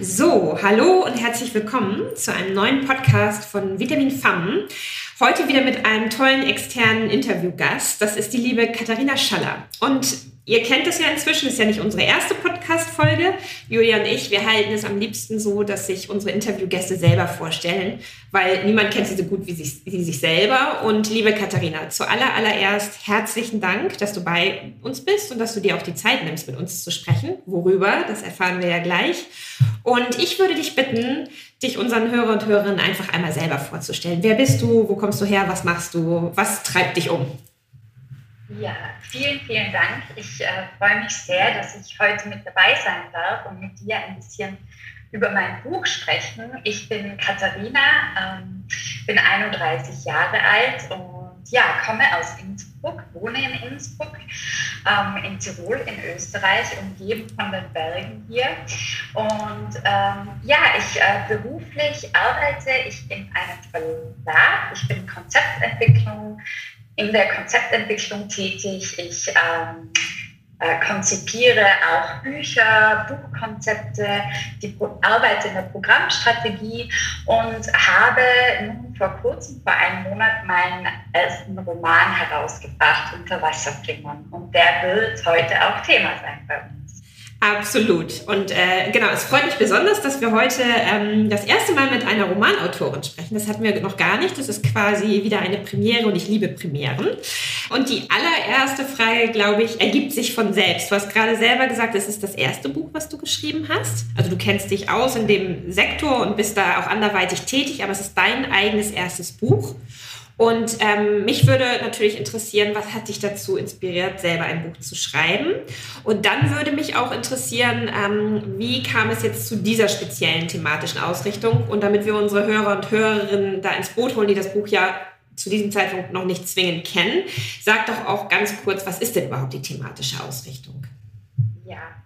So, hallo und herzlich willkommen zu einem neuen Podcast von Vitamin FAM. Heute wieder mit einem tollen externen Interviewgast. Das ist die liebe Katharina Schaller. Und Ihr kennt es ja inzwischen, ist ja nicht unsere erste Podcast-Folge. Julia und ich, wir halten es am liebsten so, dass sich unsere Interviewgäste selber vorstellen, weil niemand kennt sie so gut wie sich, wie sich selber. Und liebe Katharina, zuallererst herzlichen Dank, dass du bei uns bist und dass du dir auch die Zeit nimmst, mit uns zu sprechen. Worüber, das erfahren wir ja gleich. Und ich würde dich bitten, dich unseren Hörer und Hörerinnen einfach einmal selber vorzustellen. Wer bist du? Wo kommst du her? Was machst du? Was treibt dich um? Ja, vielen, vielen Dank. Ich äh, freue mich sehr, dass ich heute mit dabei sein darf und mit dir ein bisschen über mein Buch sprechen. Ich bin Katharina, ähm, bin 31 Jahre alt und ja, komme aus Innsbruck, wohne in Innsbruck, ähm, in Tirol, in Österreich, umgeben von den Bergen hier. Und ähm, ja, ich äh, beruflich arbeite ich in einem Verlag. Ich bin Konzeptentwicklung, in der Konzeptentwicklung tätig. Ich ähm, äh, konzipiere auch Bücher, Buchkonzepte, die arbeite in der Programmstrategie und habe nun vor kurzem, vor einem Monat, meinen ersten Roman herausgebracht, Unterwasserflimmern. Und der wird heute auch Thema sein bei uns. Absolut. Und äh, genau, es freut mich besonders, dass wir heute ähm, das erste Mal mit einer Romanautorin sprechen. Das hatten wir noch gar nicht. Das ist quasi wieder eine Premiere und ich liebe Premieren. Und die allererste Frage, glaube ich, ergibt sich von selbst. Du hast gerade selber gesagt, es ist das erste Buch, was du geschrieben hast. Also du kennst dich aus in dem Sektor und bist da auch anderweitig tätig, aber es ist dein eigenes erstes Buch. Und ähm, mich würde natürlich interessieren, was hat dich dazu inspiriert, selber ein Buch zu schreiben? Und dann würde mich auch interessieren, ähm, wie kam es jetzt zu dieser speziellen thematischen Ausrichtung? Und damit wir unsere Hörer und Hörerinnen da ins Boot holen, die das Buch ja zu diesem Zeitpunkt noch nicht zwingend kennen, sag doch auch ganz kurz, was ist denn überhaupt die thematische Ausrichtung? Ja,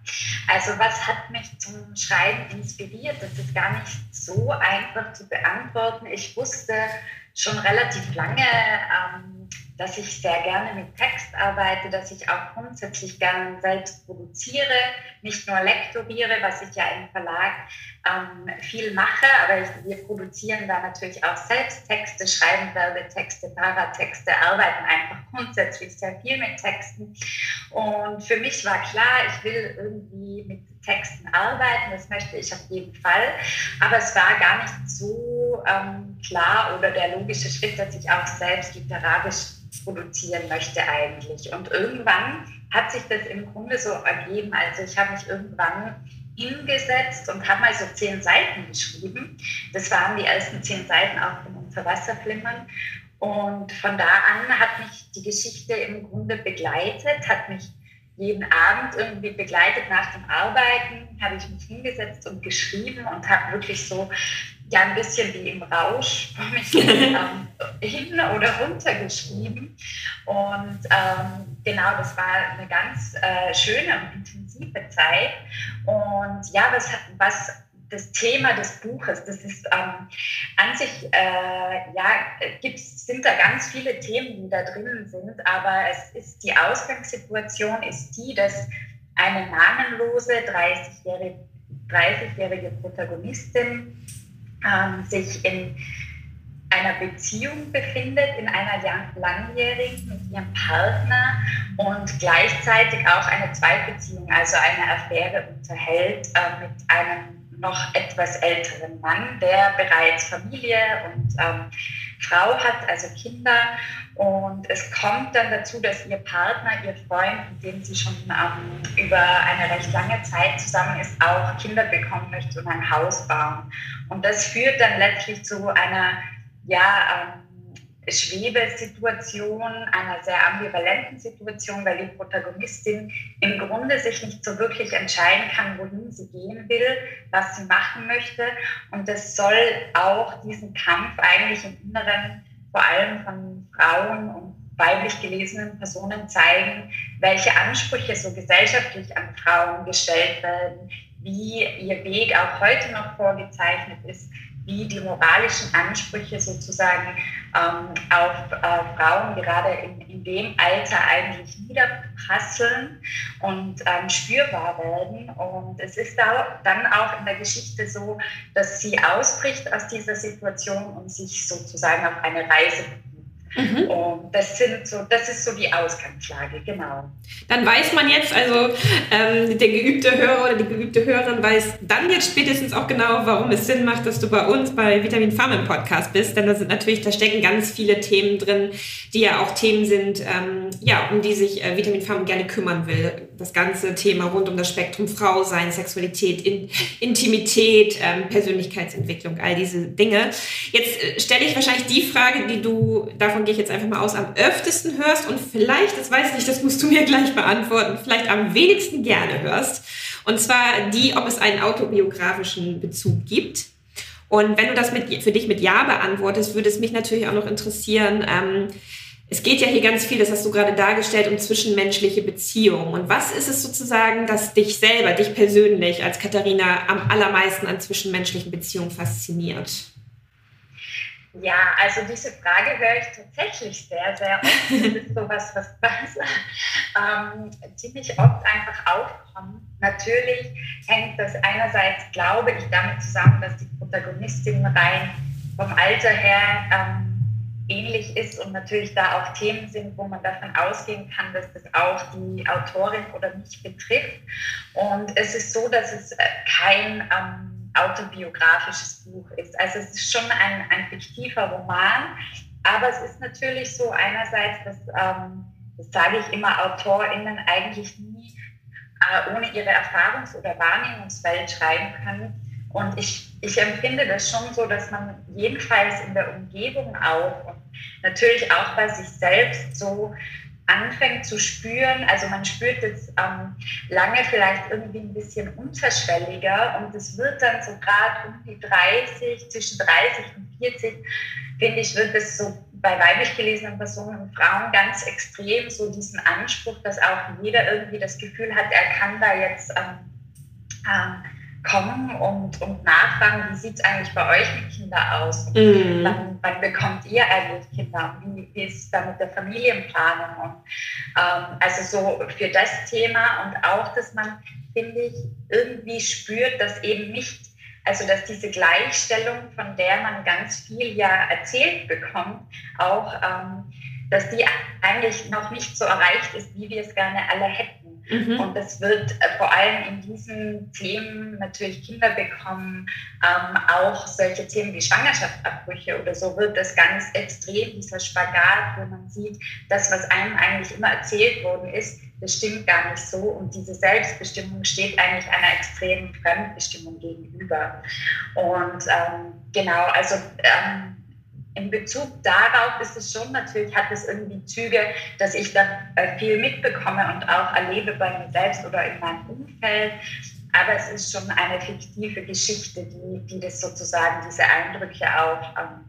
also was hat mich zum Schreiben inspiriert? Das ist gar nicht so einfach zu beantworten. Ich wusste schon relativ lange, ähm, dass ich sehr gerne mit Text arbeite, dass ich auch grundsätzlich gerne selbst produziere, nicht nur lektoriere, was ich ja im Verlag ähm, viel mache, aber ich, wir produzieren da natürlich auch selbst Texte, schreiben Werbetexte, Paratexte, arbeiten einfach grundsätzlich sehr viel mit Texten. Und für mich war klar, ich will irgendwie mit Texten arbeiten, das möchte ich auf jeden Fall. Aber es war gar nicht so ähm, klar oder der logische Schritt, dass ich auch selbst literarisch produzieren möchte eigentlich. Und irgendwann hat sich das im Grunde so ergeben. Also ich habe mich irgendwann hingesetzt und habe mal so zehn Seiten geschrieben. Das waren die ersten zehn Seiten auch von Unterwasserflimmern. Und von da an hat mich die Geschichte im Grunde begleitet, hat mich jeden Abend irgendwie begleitet nach dem Arbeiten, habe ich mich hingesetzt und geschrieben und habe wirklich so ja ein bisschen wie im Rausch vor mich ähm, hin oder runter geschrieben. Und ähm, genau, das war eine ganz äh, schöne und intensive Zeit. Und ja, was, was das Thema des Buches, das ist ähm, an sich, äh, ja, gibt's, sind da ganz viele Themen, die da drinnen sind, aber es ist die Ausgangssituation ist die, dass eine namenlose 30-jährige 30 Protagonistin ähm, sich in einer Beziehung befindet, in einer langjährigen mit ihrem Partner und gleichzeitig auch eine Zweitbeziehung, also eine Affäre unterhält äh, mit einem noch etwas älteren Mann, der bereits Familie und ähm, Frau hat, also Kinder. Und es kommt dann dazu, dass ihr Partner, ihr Freund, mit dem sie schon ähm, über eine recht lange Zeit zusammen ist, auch Kinder bekommen möchte und ein Haus bauen. Und das führt dann letztlich zu einer, ja, ähm, Schwebesituation, einer sehr ambivalenten Situation, weil die Protagonistin im Grunde sich nicht so wirklich entscheiden kann, wohin sie gehen will, was sie machen möchte. Und das soll auch diesen Kampf eigentlich im Inneren vor allem von Frauen und weiblich gelesenen Personen zeigen, welche Ansprüche so gesellschaftlich an Frauen gestellt werden, wie ihr Weg auch heute noch vorgezeichnet ist, wie die moralischen Ansprüche sozusagen ähm, auf äh, Frauen gerade in, in dem Alter eigentlich niederprasseln und ähm, spürbar werden. Und es ist da, dann auch in der Geschichte so, dass sie ausbricht aus dieser Situation und sich sozusagen auf eine Reise Mhm. Und das, sind so, das ist so die Ausgangslage, genau. Dann weiß man jetzt, also ähm, der geübte Hörer oder die geübte Hörerin weiß dann jetzt spätestens auch genau, warum es Sinn macht, dass du bei uns bei Vitamin Farm im Podcast bist. Denn da sind natürlich, da stecken ganz viele Themen drin, die ja auch Themen sind, ähm, ja, um die sich äh, Vitamin Farm gerne kümmern will. Das ganze Thema rund um das Spektrum Frau sein, Sexualität, In Intimität, ähm, Persönlichkeitsentwicklung, all diese Dinge. Jetzt äh, stelle ich wahrscheinlich die Frage, die du davon davon gehe ich jetzt einfach mal aus, am öftesten hörst und vielleicht, das weiß ich nicht, das musst du mir gleich beantworten, vielleicht am wenigsten gerne hörst. Und zwar die, ob es einen autobiografischen Bezug gibt. Und wenn du das mit, für dich mit Ja beantwortest, würde es mich natürlich auch noch interessieren. Ähm, es geht ja hier ganz viel, das hast du gerade dargestellt, um zwischenmenschliche Beziehungen. Und was ist es sozusagen, das dich selber, dich persönlich als Katharina am allermeisten an zwischenmenschlichen Beziehungen fasziniert? Ja, also diese Frage höre ich tatsächlich sehr, sehr oft. Das ist sowas, was, was ähm, ziemlich oft einfach aufkommt. Natürlich hängt das einerseits, glaube ich, damit zusammen, dass die Protagonistin rein vom Alter her ähm, ähnlich ist und natürlich da auch Themen sind, wo man davon ausgehen kann, dass das auch die Autorin oder mich betrifft. Und es ist so, dass es kein ähm, autobiografisches Buch ist. Also es ist schon ein, ein fiktiver Roman, aber es ist natürlich so einerseits, dass, ähm, das sage ich immer, AutorInnen eigentlich nie äh, ohne ihre Erfahrungs- oder Wahrnehmungswelt schreiben können. Und ich, ich empfinde das schon so, dass man jedenfalls in der Umgebung auch und natürlich auch bei sich selbst so anfängt zu spüren, also man spürt es ähm, lange vielleicht irgendwie ein bisschen unterschwelliger und es wird dann so gerade um die 30, zwischen 30 und 40, finde ich, wird es so bei weiblich gelesenen Personen und Frauen ganz extrem so diesen Anspruch, dass auch jeder irgendwie das Gefühl hat, er kann da jetzt ähm, ähm, kommen und, und nachfragen, wie sieht es eigentlich bei euch mit Kindern aus? Mhm. Wann, wann, bekommt ihr eigentlich Kinder? Wie, wie ist es da mit der Familienplanung? Und, ähm, also so für das Thema und auch, dass man, finde ich, irgendwie spürt, dass eben nicht, also dass diese Gleichstellung, von der man ganz viel ja erzählt bekommt, auch, ähm, dass die eigentlich noch nicht so erreicht ist, wie wir es gerne alle hätten. Mhm. Und das wird äh, vor allem in diesen Themen natürlich Kinder bekommen, ähm, auch solche Themen wie Schwangerschaftsabbrüche oder so wird das ganz extrem, dieser Spagat, wo man sieht, das, was einem eigentlich immer erzählt worden ist, das stimmt gar nicht so. Und diese Selbstbestimmung steht eigentlich einer extremen Fremdbestimmung gegenüber. Und ähm, genau, also ähm, in Bezug darauf ist es schon natürlich, hat es irgendwie Züge, dass ich da äh, viel mitbekomme und auch erlebe bei mir selbst oder in meinem Umfeld. Aber es ist schon eine fiktive Geschichte, die, die das sozusagen, diese Eindrücke auch ähm,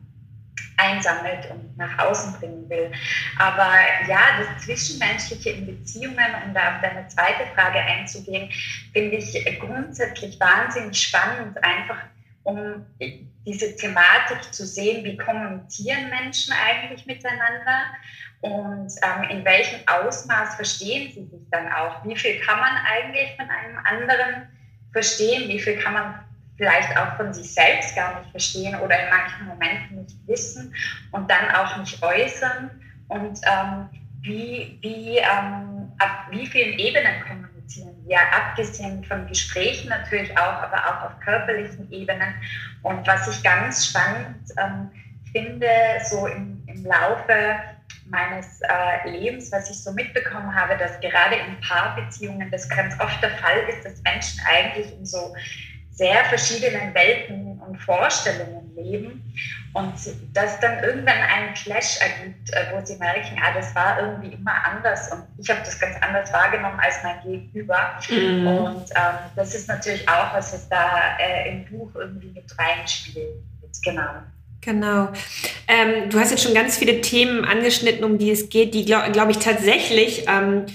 einsammelt und nach außen bringen will. Aber ja, das Zwischenmenschliche in Beziehungen, um da auf deine zweite Frage einzugehen, finde ich grundsätzlich wahnsinnig spannend, einfach um diese Thematik zu sehen, wie kommunizieren Menschen eigentlich miteinander und ähm, in welchem Ausmaß verstehen sie sich dann auch. Wie viel kann man eigentlich von einem anderen verstehen, wie viel kann man vielleicht auch von sich selbst gar nicht verstehen oder in manchen Momenten nicht wissen und dann auch nicht äußern und ähm, wie, wie, ähm, ab wie vielen Ebenen kommunizieren wir, abgesehen von Gesprächen natürlich auch, aber auch auf körperlichen Ebenen. Und was ich ganz spannend ähm, finde, so im, im Laufe meines äh, Lebens, was ich so mitbekommen habe, dass gerade in Paarbeziehungen das ganz oft der Fall ist, dass Menschen eigentlich in so sehr verschiedenen Welten und Vorstellungen leben und dass dann irgendwann einen Clash ergibt, äh, wo sie merken, ah, das war irgendwie immer anders und ich habe das ganz anders wahrgenommen als mein Gegenüber. Mhm. Und ähm, das ist natürlich auch, was es da äh, im Buch irgendwie mit reinspielt. Genau. Genau. Ähm, du hast jetzt schon ganz viele Themen angeschnitten, um die es geht, die, glaube glaub ich, tatsächlich ähm,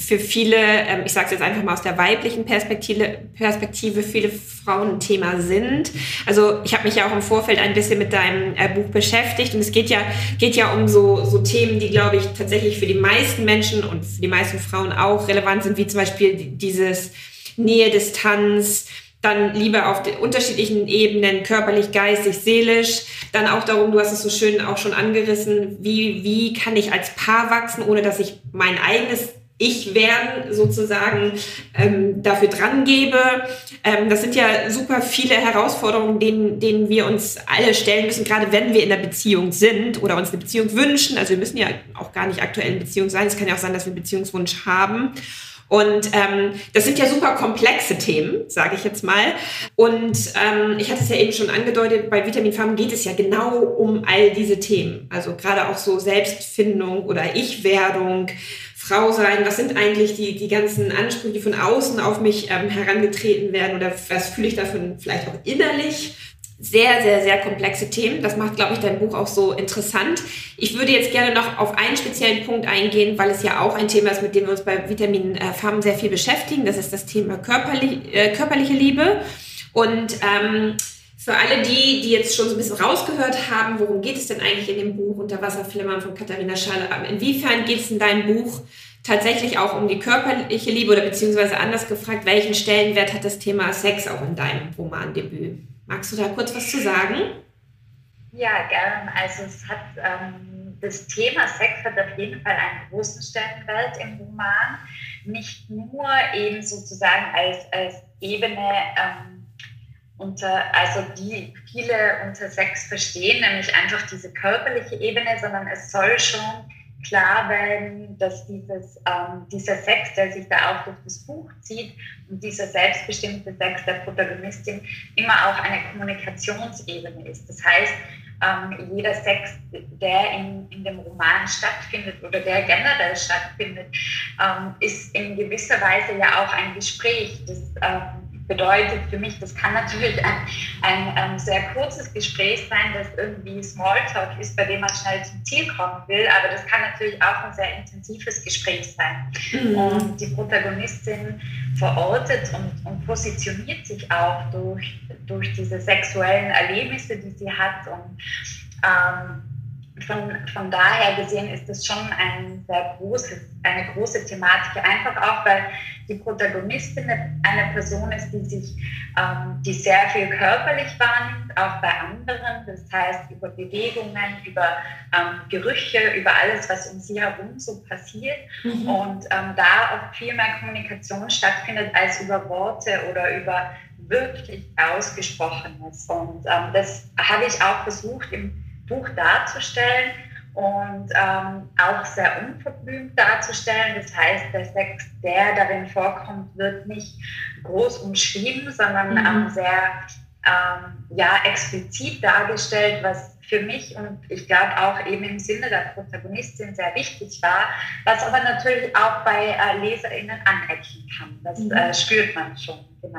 für viele, ähm, ich sage es jetzt einfach mal aus der weiblichen Perspektive, Perspektive viele Frauen ein Thema sind. Also ich habe mich ja auch im Vorfeld ein bisschen mit deinem äh, Buch beschäftigt und es geht ja, geht ja um so, so Themen, die, glaube ich, tatsächlich für die meisten Menschen und für die meisten Frauen auch relevant sind, wie zum Beispiel dieses Nähe, Distanz, dann Liebe auf unterschiedlichen Ebenen, körperlich, geistig, seelisch. Dann auch darum, du hast es so schön auch schon angerissen, wie, wie kann ich als Paar wachsen, ohne dass ich mein eigenes ich werden sozusagen ähm, dafür dran gebe. Ähm, das sind ja super viele Herausforderungen, denen, denen wir uns alle stellen müssen, gerade wenn wir in einer Beziehung sind oder uns eine Beziehung wünschen. Also wir müssen ja auch gar nicht aktuell in Beziehung sein. Es kann ja auch sein, dass wir einen Beziehungswunsch haben. Und ähm, das sind ja super komplexe Themen, sage ich jetzt mal. Und ähm, ich hatte es ja eben schon angedeutet, bei Vitamin Farm geht es ja genau um all diese Themen. Also gerade auch so Selbstfindung oder Ich-Werdung, Frau sein, was sind eigentlich die, die ganzen Ansprüche, die von außen auf mich ähm, herangetreten werden oder was fühle ich davon vielleicht auch innerlich. Sehr, sehr, sehr komplexe Themen. Das macht, glaube ich, dein Buch auch so interessant. Ich würde jetzt gerne noch auf einen speziellen Punkt eingehen, weil es ja auch ein Thema ist, mit dem wir uns bei Vitamin äh, Farben sehr viel beschäftigen. Das ist das Thema körperlich, äh, körperliche Liebe. Und ähm, für alle die, die jetzt schon so ein bisschen rausgehört haben, worum geht es denn eigentlich in dem Buch Unterwasserflimmern von Katharina Schall? Inwiefern geht es in deinem Buch tatsächlich auch um die körperliche Liebe oder beziehungsweise anders gefragt, welchen Stellenwert hat das Thema Sex auch in deinem Romandebüt? Magst du da kurz was zu sagen? Ja, gern. Also es hat ähm, das Thema Sex hat auf jeden Fall einen großen Stellenwert im Roman. Nicht nur eben sozusagen als, als Ebene ähm, unter, also die viele unter Sex verstehen, nämlich einfach diese körperliche Ebene, sondern es soll schon klar werden, dass dieses, ähm, dieser Sex, der sich da auch durch das Buch zieht und dieser selbstbestimmte Sex der Protagonistin immer auch eine Kommunikationsebene ist. Das heißt, ähm, jeder Sex, der in, in dem Roman stattfindet oder der generell stattfindet, ähm, ist in gewisser Weise ja auch ein Gespräch, das ähm, bedeutet für mich, das kann natürlich ein, ein, ein, sehr kurzes Gespräch sein, das irgendwie Smalltalk ist, bei dem man schnell zum Ziel kommen will, aber das kann natürlich auch ein sehr intensives Gespräch sein. Mhm. Und die Protagonistin verortet und, und, positioniert sich auch durch, durch diese sexuellen Erlebnisse, die sie hat und ähm, von, von daher gesehen ist das schon ein sehr großes, eine große Thematik, einfach auch, weil die Protagonistin eine Person ist, die sich, ähm, die sehr viel körperlich wahrnimmt, auch bei anderen, das heißt über Bewegungen, über ähm, Gerüche, über alles, was um sie herum so passiert. Mhm. und ähm, da auch viel mehr Kommunikation stattfindet als über Worte oder über wirklich Ausgesprochenes. Und ähm, das habe ich auch versucht im Buch darzustellen und ähm, auch sehr unverblümt darzustellen. Das heißt, der Sex, der darin vorkommt, wird nicht groß umschrieben, sondern mhm. ähm, sehr ähm, ja, explizit dargestellt, was für mich und ich glaube auch eben im Sinne der Protagonistin sehr wichtig war, was aber natürlich auch bei äh, LeserInnen anecken kann. Das mhm. äh, spürt man schon. Genau.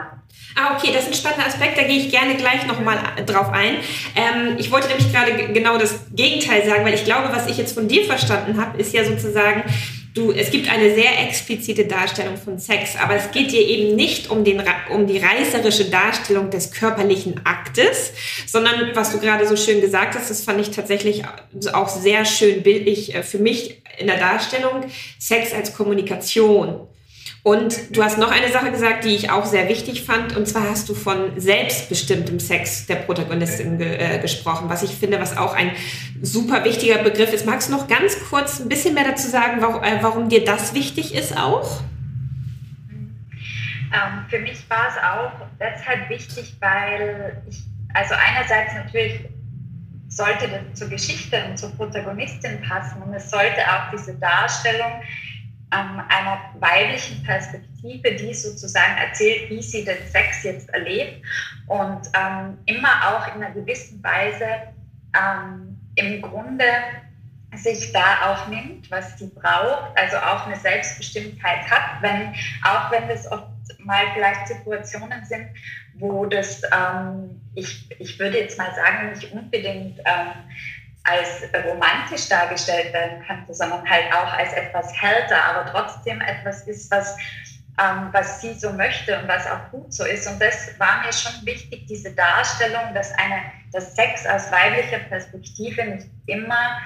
Ah, okay, das ist ein spannender Aspekt, da gehe ich gerne gleich nochmal drauf ein. Ähm, ich wollte nämlich gerade genau das Gegenteil sagen, weil ich glaube, was ich jetzt von dir verstanden habe, ist ja sozusagen, du, es gibt eine sehr explizite Darstellung von Sex, aber es geht dir eben nicht um, den, um die reißerische Darstellung des körperlichen Aktes, sondern was du gerade so schön gesagt hast, das fand ich tatsächlich auch sehr schön bildlich äh, für mich in der Darstellung, Sex als Kommunikation. Und du hast noch eine Sache gesagt, die ich auch sehr wichtig fand, und zwar hast du von selbstbestimmtem Sex der Protagonistin ge äh, gesprochen, was ich finde, was auch ein super wichtiger Begriff ist. Magst du noch ganz kurz ein bisschen mehr dazu sagen, warum, äh, warum dir das wichtig ist auch? Ähm, für mich war es auch deshalb wichtig, weil ich, also einerseits natürlich sollte das zur Geschichte und zur Protagonistin passen und es sollte auch diese Darstellung ähm, einer weiblichen Perspektive, die sozusagen erzählt, wie sie den Sex jetzt erlebt und ähm, immer auch in einer gewissen Weise ähm, im Grunde sich da auch nimmt, was sie braucht, also auch eine Selbstbestimmtheit hat, wenn, auch wenn das oft mal vielleicht Situationen sind, wo das, ähm, ich, ich würde jetzt mal sagen, nicht unbedingt ähm, als romantisch dargestellt werden könnte, sondern halt auch als etwas härter, aber trotzdem etwas ist, was, ähm, was sie so möchte und was auch gut so ist. Und das war mir schon wichtig, diese Darstellung, dass, eine, dass Sex aus weiblicher Perspektive nicht immer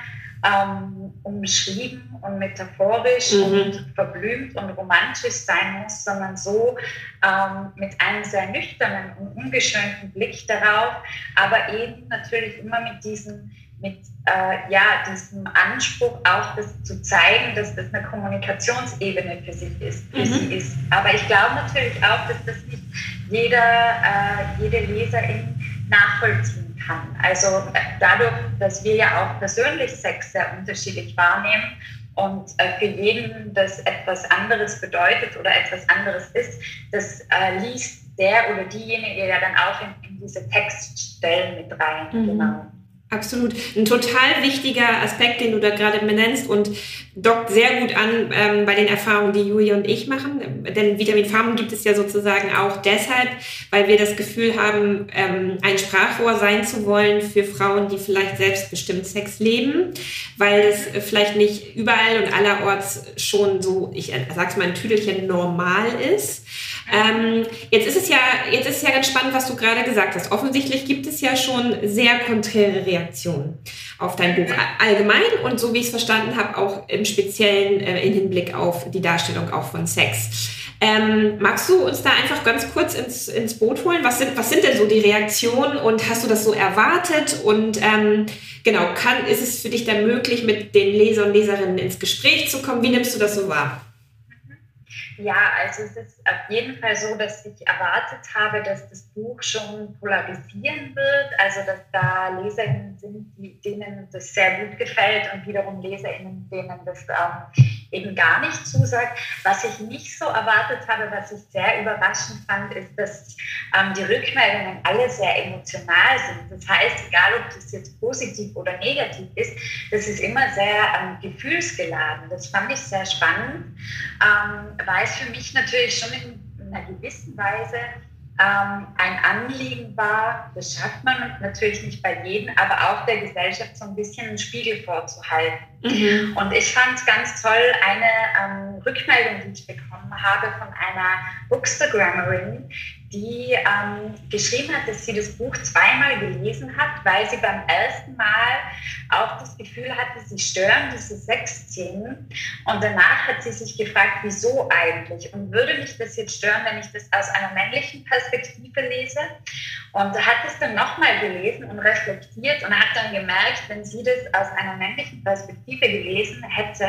ähm, umschrieben und metaphorisch mhm. und verblümt und romantisch sein muss, sondern so ähm, mit einem sehr nüchternen und ungeschönten Blick darauf, aber eben natürlich immer mit diesem mit äh, ja, diesem Anspruch auch das zu zeigen, dass das eine Kommunikationsebene für sich ist. Für mhm. sie ist. Aber ich glaube natürlich auch, dass das nicht jeder, äh, jede Leserin nachvollziehen kann. Also äh, dadurch, dass wir ja auch persönlich Sex sehr unterschiedlich wahrnehmen und äh, für jeden das etwas anderes bedeutet oder etwas anderes ist, das äh, liest der oder diejenige ja dann auch in, in diese Textstellen mit rein. Mhm. Genau. Absolut. Ein total wichtiger Aspekt, den du da gerade benennst und dockt sehr gut an ähm, bei den Erfahrungen, die Julia und ich machen. Denn Vitamin Farben gibt es ja sozusagen auch deshalb, weil wir das Gefühl haben, ähm, ein Sprachrohr sein zu wollen für Frauen, die vielleicht selbstbestimmt Sex leben, weil es vielleicht nicht überall und allerorts schon so, ich sag's mal ein Tüdelchen, normal ist. Ähm, jetzt ist es ja, jetzt ist es ja ganz spannend, was du gerade gesagt hast. Offensichtlich gibt es ja schon sehr konträre Reaktionen auf dein Buch allgemein und so wie ich es verstanden habe, auch im Speziellen äh, in Hinblick auf die Darstellung auch von Sex. Ähm, magst du uns da einfach ganz kurz ins, ins Boot holen? Was sind, was sind denn so die Reaktionen und hast du das so erwartet? Und ähm, genau, kann, ist es für dich dann möglich, mit den Leser und Leserinnen ins Gespräch zu kommen? Wie nimmst du das so wahr? Ja, also es ist auf jeden Fall so, dass ich erwartet habe, dass das Buch schon polarisieren wird, also dass da Leserinnen sind, die, denen das sehr gut gefällt und wiederum Leserinnen, denen das ähm, eben gar nicht zusagt. Was ich nicht so erwartet habe, was ich sehr überraschend fand, ist, dass ähm, die Rückmeldungen alle sehr emotional sind. Das heißt, egal ob das jetzt positiv oder negativ ist, das ist immer sehr ähm, gefühlsgeladen. Das fand ich sehr spannend, ähm, weil es für mich natürlich schon in einer gewissen Weise ähm, ein Anliegen war, das schafft man natürlich nicht bei jedem, aber auch der Gesellschaft so ein bisschen einen Spiegel vorzuhalten. Mhm. Und ich fand ganz toll eine ähm, Rückmeldung, die ich bekommen habe von einer Bookstagrammerin, die ähm, geschrieben hat, dass sie das Buch zweimal gelesen hat, weil sie beim ersten Mal auch das Gefühl hatte, sie stören diese Sexszenen. Und danach hat sie sich gefragt, wieso eigentlich? Und würde mich das jetzt stören, wenn ich das aus einer männlichen Perspektive lese? Und hat es dann nochmal gelesen und reflektiert und hat dann gemerkt, wenn sie das aus einer männlichen Perspektive gelesen hätte,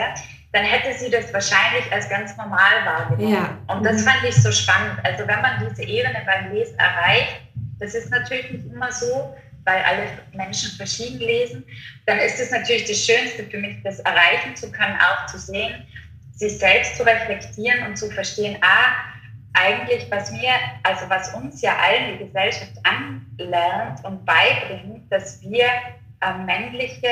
dann hätte sie das wahrscheinlich als ganz normal wahrgenommen. Ja. Und das fand ich so spannend. Also wenn man diese Ebene beim Lesen erreicht, das ist natürlich nicht immer so, weil alle Menschen verschieden lesen, dann ist es natürlich das Schönste für mich, das erreichen zu können, auch zu sehen, sich selbst zu reflektieren und zu verstehen, ah, eigentlich, was mir, also was uns ja allen die Gesellschaft anlernt und beibringt, dass wir äh, männliche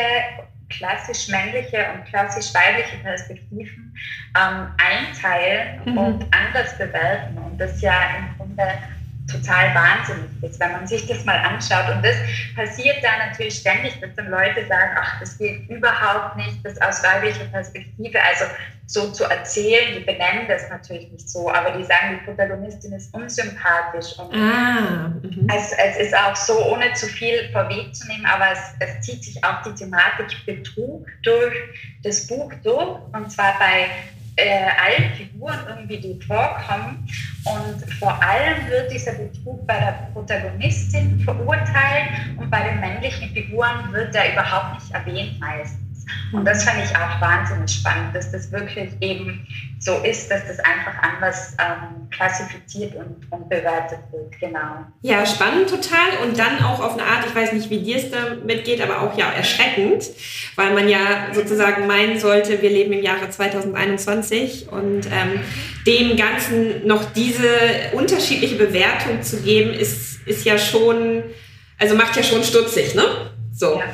klassisch männliche und klassisch weibliche Perspektiven ähm, einteilen mhm. und anders bewerten. Und das ja im Grunde total wahnsinnig ist, wenn man sich das mal anschaut. Und das passiert da natürlich ständig, dass dann Leute sagen, ach, das geht überhaupt nicht, das aus weiblicher Perspektive, also so zu erzählen, die benennen das natürlich nicht so, aber die sagen, die Protagonistin ist unsympathisch. Und ah, mhm. es, es, ist auch so, ohne zu viel vorwegzunehmen, aber es, es zieht sich auch die Thematik Betrug durch das Buch durch, und zwar bei äh, allen Figuren irgendwie, die vorkommen. Und vor allem wird dieser Betrug bei der Protagonistin verurteilt und bei den männlichen Figuren wird er überhaupt nicht erwähnt meistens. Und das fand ich auch wahnsinnig spannend, dass das wirklich eben so ist, dass das einfach anders ähm, klassifiziert und, und, bewertet wird. Genau. Ja, spannend total und dann auch auf eine Art, ich weiß nicht, wie dir es damit geht, aber auch ja erschreckend, weil man ja sozusagen meinen sollte, wir leben im Jahre 2021 und ähm, dem Ganzen noch diese unterschiedliche Bewertung zu geben, ist, ist ja schon, also macht ja schon stutzig, ne? So. Ja.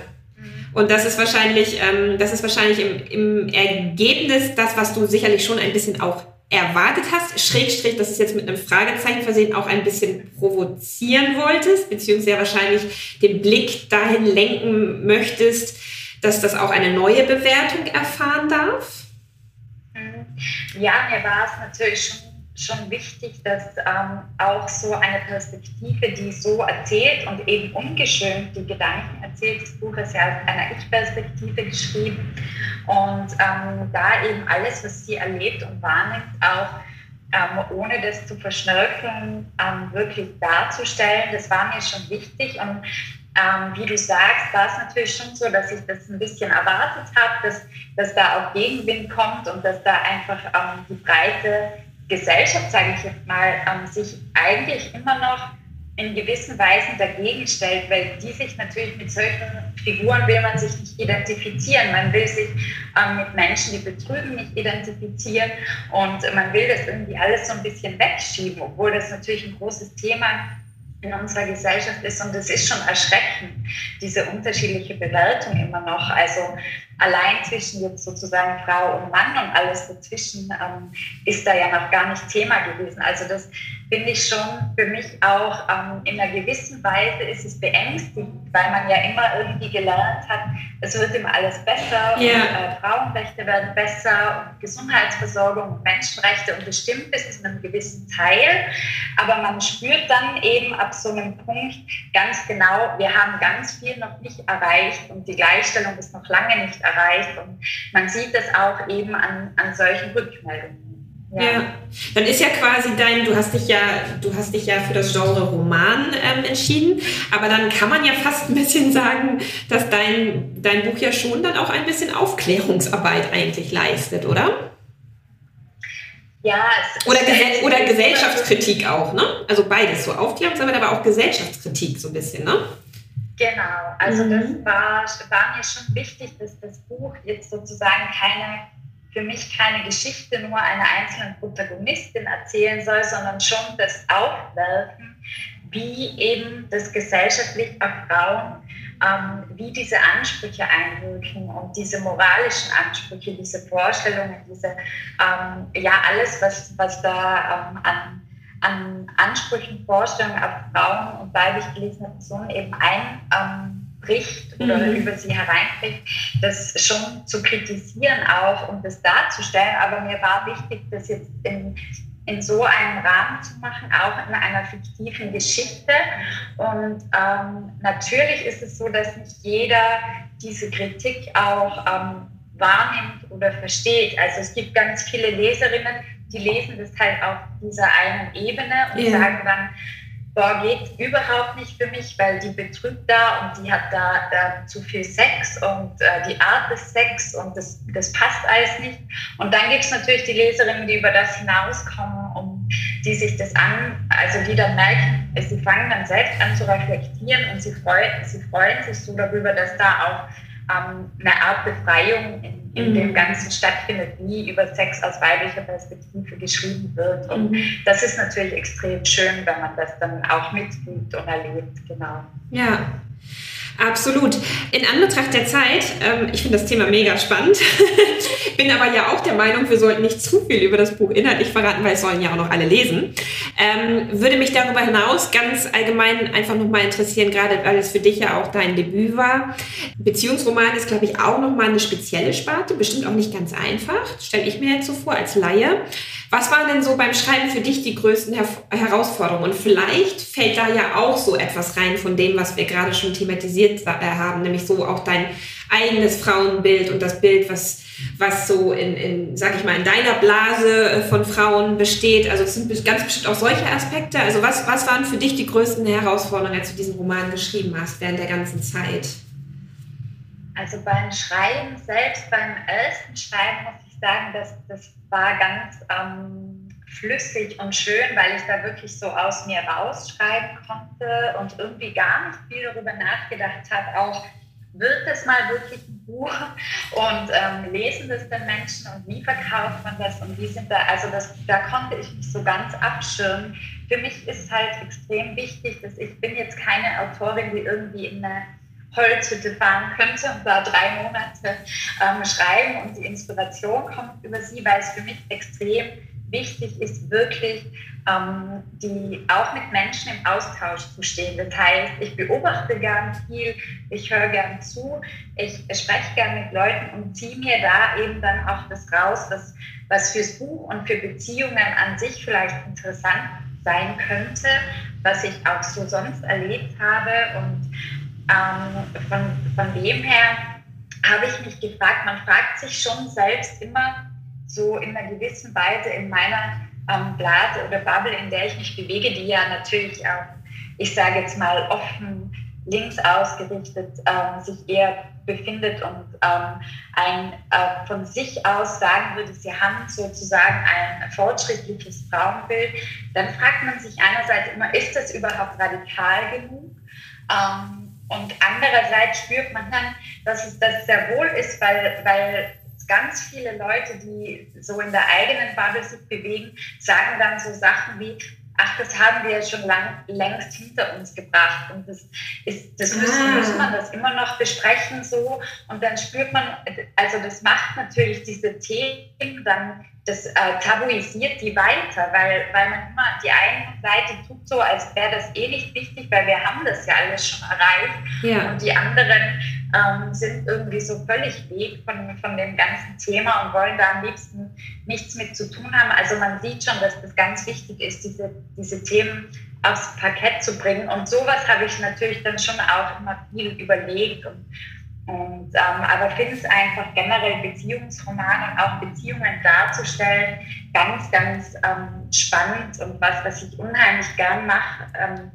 Und das ist wahrscheinlich, ähm, das ist wahrscheinlich im, im Ergebnis das, was du sicherlich schon ein bisschen auch erwartet hast, Schrägstrich, das ist jetzt mit einem Fragezeichen versehen, auch ein bisschen provozieren wolltest, beziehungsweise wahrscheinlich den Blick dahin lenken möchtest, dass das auch eine neue Bewertung erfahren darf? Mhm. Ja, mir war es natürlich schon schon wichtig, dass ähm, auch so eine Perspektive, die so erzählt und eben ungeschönt die Gedanken erzählt, das Buch ist ja aus einer Ich-Perspektive geschrieben. Und ähm, da eben alles, was sie erlebt und wahrnimmt, auch ähm, ohne das zu verschnörkeln, ähm, wirklich darzustellen, das war mir schon wichtig. Und ähm, wie du sagst, war es natürlich schon so, dass ich das ein bisschen erwartet habe, dass, dass da auch Gegenwind kommt und dass da einfach ähm, die breite Gesellschaft, sage ich jetzt mal, ähm, sich eigentlich immer noch in gewissen Weisen dagegen stellt, weil die sich natürlich mit solchen Figuren will man sich nicht identifizieren. Man will sich ähm, mit Menschen, die betrügen, nicht identifizieren und man will das irgendwie alles so ein bisschen wegschieben, obwohl das natürlich ein großes Thema in unserer Gesellschaft ist und es ist schon erschreckend, diese unterschiedliche Bewertung immer noch. Also allein zwischen jetzt sozusagen Frau und Mann und alles dazwischen ähm, ist da ja noch gar nicht Thema gewesen. Also das finde ich schon für mich auch ähm, in einer gewissen Weise ist es beängstigend, weil man ja immer irgendwie gelernt hat, es wird immer alles besser yeah. und äh, Frauenrechte werden besser und Gesundheitsversorgung und Menschenrechte und bestimmt ist es in einem gewissen Teil, aber man spürt dann eben ab so einem Punkt ganz genau, wir haben ganz viel noch nicht erreicht und die Gleichstellung ist noch lange nicht erreicht und man sieht das auch eben an, an solchen Rückmeldungen. Ja. ja. dann ist ja quasi dein, du hast dich ja, du hast dich ja für das Genre Roman ähm, entschieden, aber dann kann man ja fast ein bisschen sagen, dass dein, dein Buch ja schon dann auch ein bisschen Aufklärungsarbeit eigentlich leistet, oder? Ja, es oder, Gese oder Gesellschaftskritik auch, ne? Also beides, so Aufklärungsarbeit, aber auch Gesellschaftskritik so ein bisschen, ne? Genau, also mhm. das war, war mir schon wichtig, dass das Buch jetzt sozusagen keine für mich keine Geschichte nur einer einzelnen Protagonistin erzählen soll, sondern schon das Aufwerfen, wie eben das gesellschaftlich auf Frauen, ähm, wie diese Ansprüche einwirken und diese moralischen Ansprüche, diese Vorstellungen, diese, ähm, ja, alles, was, was da ähm, an, an Ansprüchen, Vorstellungen auf Frauen und weiblich gelesene Personen eben ein, ähm, oder mhm. über sie hereinbricht, das schon zu kritisieren auch und das darzustellen. Aber mir war wichtig, das jetzt in, in so einem Rahmen zu machen, auch in einer fiktiven Geschichte. Und ähm, natürlich ist es so, dass nicht jeder diese Kritik auch ähm, wahrnimmt oder versteht. Also es gibt ganz viele Leserinnen, die lesen das halt auf dieser einen Ebene und ja. sagen dann, boah, geht überhaupt nicht für mich, weil die betrügt da und die hat da, da zu viel Sex und äh, die Art des Sex und das, das passt alles nicht. Und dann gibt es natürlich die Leserinnen, die über das hinauskommen und die sich das an, also die dann merken, sie fangen dann selbst an zu reflektieren und sie freuen, sie freuen sich so darüber, dass da auch ähm, eine Art Befreiung in in mhm. dem Ganzen stattfindet, wie über Sex aus weiblicher Perspektive geschrieben wird. Und mhm. das ist natürlich extrem schön, wenn man das dann auch mitfühlt und erlebt, genau. Ja, Absolut. In Anbetracht der Zeit, ähm, ich finde das Thema mega spannend, bin aber ja auch der Meinung, wir sollten nicht zu viel über das Buch inhaltlich verraten, weil es sollen ja auch noch alle lesen. Ähm, würde mich darüber hinaus ganz allgemein einfach nochmal interessieren, gerade weil es für dich ja auch dein Debüt war. Beziehungsroman ist, glaube ich, auch nochmal eine spezielle Sparte, bestimmt auch nicht ganz einfach, stelle ich mir jetzt so vor als Laie. Was waren denn so beim Schreiben für dich die größten Her Herausforderungen? Und vielleicht fällt da ja auch so etwas rein von dem, was wir gerade schon thematisiert äh, haben, nämlich so auch dein eigenes Frauenbild und das Bild, was, was so in, in, sag ich mal, in deiner Blase äh, von Frauen besteht. Also es sind ganz bestimmt auch solche Aspekte. Also was, was waren für dich die größten Herausforderungen, als du diesen Roman geschrieben hast während der ganzen Zeit? Also beim Schreiben selbst, beim ersten Schreiben muss ich sagen, dass das war ganz ähm, flüssig und schön, weil ich da wirklich so aus mir rausschreiben konnte und irgendwie gar nicht viel darüber nachgedacht habe, auch wird das mal wirklich ein Buch und ähm, lesen das denn Menschen und wie verkauft man das und wie sind da, also das, da konnte ich mich so ganz abschirmen. Für mich ist halt extrem wichtig, dass ich bin jetzt keine Autorin, die irgendwie in eine Holzhütte fahren könnte und da drei Monate ähm, schreiben und die Inspiration kommt über sie, weil es für mich extrem wichtig ist, wirklich ähm, die auch mit Menschen im Austausch zu stehen. Das heißt, ich beobachte gern viel, ich höre gern zu, ich spreche gern mit Leuten und ziehe mir da eben dann auch das raus, was, was fürs Buch und für Beziehungen an sich vielleicht interessant sein könnte, was ich auch so sonst erlebt habe. Und ähm, von, von dem her habe ich mich gefragt, man fragt sich schon selbst immer so in einer gewissen Weise in meiner ähm, Blase oder Bubble, in der ich mich bewege, die ja natürlich auch, ich sage jetzt mal, offen links ausgerichtet äh, sich eher befindet und ähm, ein, äh, von sich aus sagen würde, sie haben sozusagen ein fortschrittliches Frauenbild, dann fragt man sich einerseits immer, ist das überhaupt radikal genug? Ähm, und andererseits spürt man dann, dass es das sehr wohl ist, weil, weil ganz viele Leute, die so in der eigenen Bubble sich bewegen, sagen dann so Sachen wie, ach, das haben wir ja schon lang, längst hinter uns gebracht und das ist, das müssen, ah. muss man das immer noch besprechen so und dann spürt man, also das macht natürlich diese Themen dann das äh, tabuisiert die weiter, weil, weil man immer die eine Seite tut so, als wäre das eh nicht wichtig, weil wir haben das ja alles schon erreicht ja. und die anderen ähm, sind irgendwie so völlig weg von, von dem ganzen Thema und wollen da am liebsten nichts mit zu tun haben. Also man sieht schon, dass das ganz wichtig ist, diese, diese Themen aufs Parkett zu bringen und sowas habe ich natürlich dann schon auch immer viel überlegt und und, ähm, aber finde es einfach generell Beziehungsromane und auch Beziehungen darzustellen ganz, ganz ähm, spannend und was, was ich unheimlich gern mache, ähm,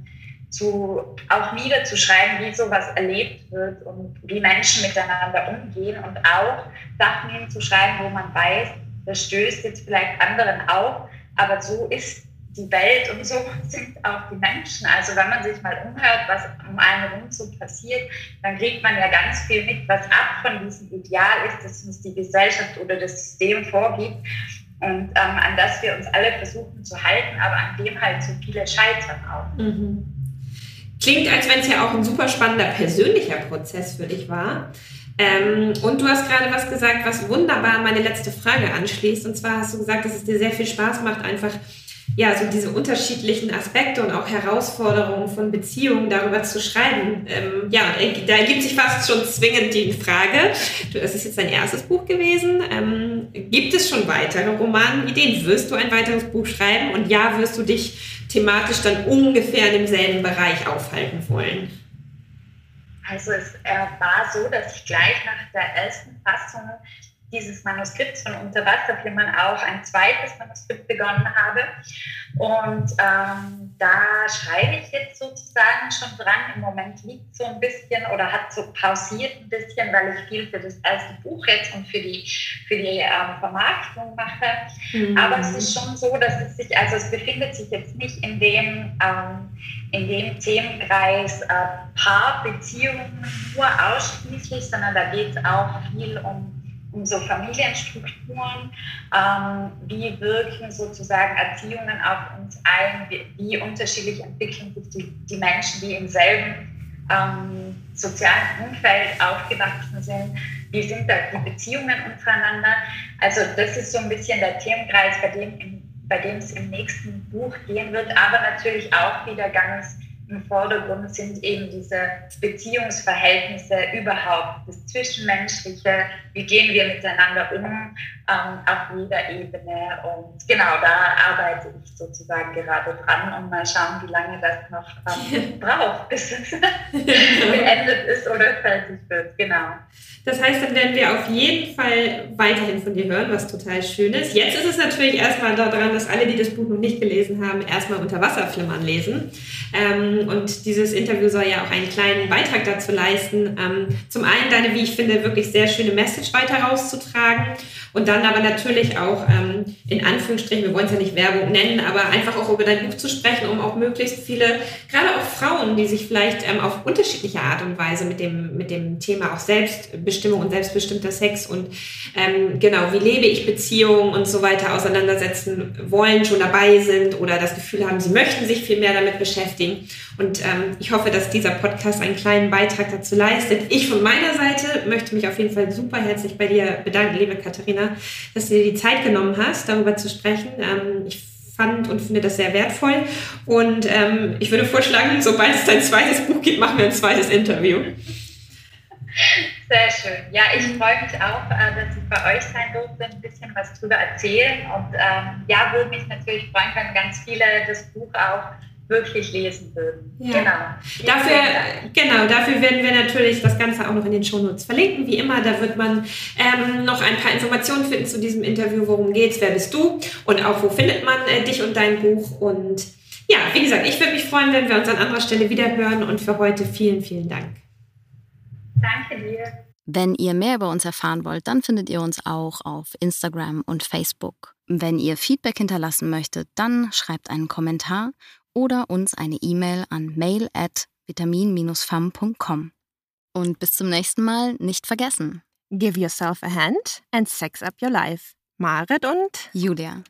zu, auch niederzuschreiben, wie sowas erlebt wird und wie Menschen miteinander umgehen und auch Sachen hinzuschreiben, wo man weiß, das stößt jetzt vielleicht anderen auf, aber so ist die Welt und so sind auch die Menschen. Also wenn man sich mal umhört, was um einen herum so passiert, dann kriegt man ja ganz viel mit, was ab von diesem Ideal ist, das uns die Gesellschaft oder das System vorgibt und ähm, an das wir uns alle versuchen zu halten, aber an dem halt so viele scheitern auch. Mhm. Klingt, als wenn es ja auch ein super spannender persönlicher Prozess für dich war. Ähm, und du hast gerade was gesagt, was wunderbar meine letzte Frage anschließt. Und zwar hast du gesagt, dass es dir sehr viel Spaß macht, einfach ja, so diese unterschiedlichen Aspekte und auch Herausforderungen von Beziehungen darüber zu schreiben. Ähm, ja, da ergibt sich fast schon zwingend die Frage, das ist jetzt dein erstes Buch gewesen, ähm, gibt es schon weitere Romanideen? Wirst du ein weiteres Buch schreiben? Und ja, wirst du dich thematisch dann ungefähr in demselben Bereich aufhalten wollen? Also es äh, war so, dass ich gleich nach der ersten Fassung dieses Manuskripts von Unterwasserflimmern auch ein zweites Manuskript begonnen habe. Und ähm, da schreibe ich jetzt sozusagen schon dran. Im Moment liegt so ein bisschen oder hat so pausiert ein bisschen, weil ich viel für das erste Buch jetzt und für die, für die ähm, Vermarktung mache. Mhm. Aber es ist schon so, dass es sich, also es befindet sich jetzt nicht in dem, ähm, in dem Themenkreis äh, Paarbeziehungen nur ausschließlich, sondern da geht es auch viel um um so Familienstrukturen, ähm, wie wirken sozusagen Erziehungen auf uns ein, wie, wie unterschiedlich entwickeln sich die, die, Menschen, die im selben ähm, sozialen Umfeld aufgewachsen sind, wie sind da die Beziehungen untereinander. Also das ist so ein bisschen der Themenkreis, bei dem, bei dem es im nächsten Buch gehen wird, aber natürlich auch wieder ganz im Vordergrund sind eben diese Beziehungsverhältnisse überhaupt, das Zwischenmenschliche, wie gehen wir miteinander um ähm, auf jeder Ebene. Und genau da arbeite ich sozusagen gerade dran und mal schauen, wie lange das noch ähm, braucht, bis es beendet ist oder fertig wird. Genau. Das heißt, dann werden wir auf jeden Fall weiterhin von dir hören, was total schön ist. Jetzt ist es natürlich erstmal daran, dass alle, die das Buch noch nicht gelesen haben, erstmal unter Wasserflimmern lesen. Ähm, und dieses Interview soll ja auch einen kleinen Beitrag dazu leisten, ähm, zum einen deine, wie ich finde, wirklich sehr schöne Message weiter rauszutragen und dann aber natürlich auch ähm, in Anführungsstrichen, wir wollen es ja nicht Werbung nennen, aber einfach auch über dein Buch zu sprechen, um auch möglichst viele, gerade auch Frauen, die sich vielleicht ähm, auf unterschiedliche Art und Weise mit dem, mit dem Thema auch Selbstbestimmung und selbstbestimmter Sex und ähm, genau, wie lebe ich Beziehungen und so weiter auseinandersetzen wollen, schon dabei sind oder das Gefühl haben, sie möchten sich viel mehr damit beschäftigen. Und ähm, ich hoffe, dass dieser Podcast einen kleinen Beitrag dazu leistet. Ich von meiner Seite möchte mich auf jeden Fall super herzlich bei dir bedanken, liebe Katharina, dass du dir die Zeit genommen hast, darüber zu sprechen. Ähm, ich fand und finde das sehr wertvoll. Und ähm, ich würde vorschlagen, sobald es dein zweites Buch gibt, machen wir ein zweites Interview. Sehr schön. Ja, ich freue mich auch, äh, dass ich bei euch sein durfte, ein bisschen was drüber erzählen. Und ähm, ja, würde mich natürlich freuen, wenn ganz viele das Buch auch wirklich lesen würden. Ja. Genau. Dafür, genau, dafür werden wir natürlich das Ganze auch noch in den Shownotes verlinken. Wie immer, da wird man ähm, noch ein paar Informationen finden zu diesem Interview. Worum geht's? Wer bist du? Und auch wo findet man äh, dich und dein Buch? Und ja, wie gesagt, ich würde mich freuen, wenn wir uns an anderer Stelle wieder hören. Und für heute vielen, vielen Dank. Danke dir. Wenn ihr mehr über uns erfahren wollt, dann findet ihr uns auch auf Instagram und Facebook. Wenn ihr Feedback hinterlassen möchtet, dann schreibt einen Kommentar oder uns eine E-Mail an mail at vitamin-fam.com. Und bis zum nächsten Mal nicht vergessen. Give yourself a hand and sex up your life. Marit und Julia.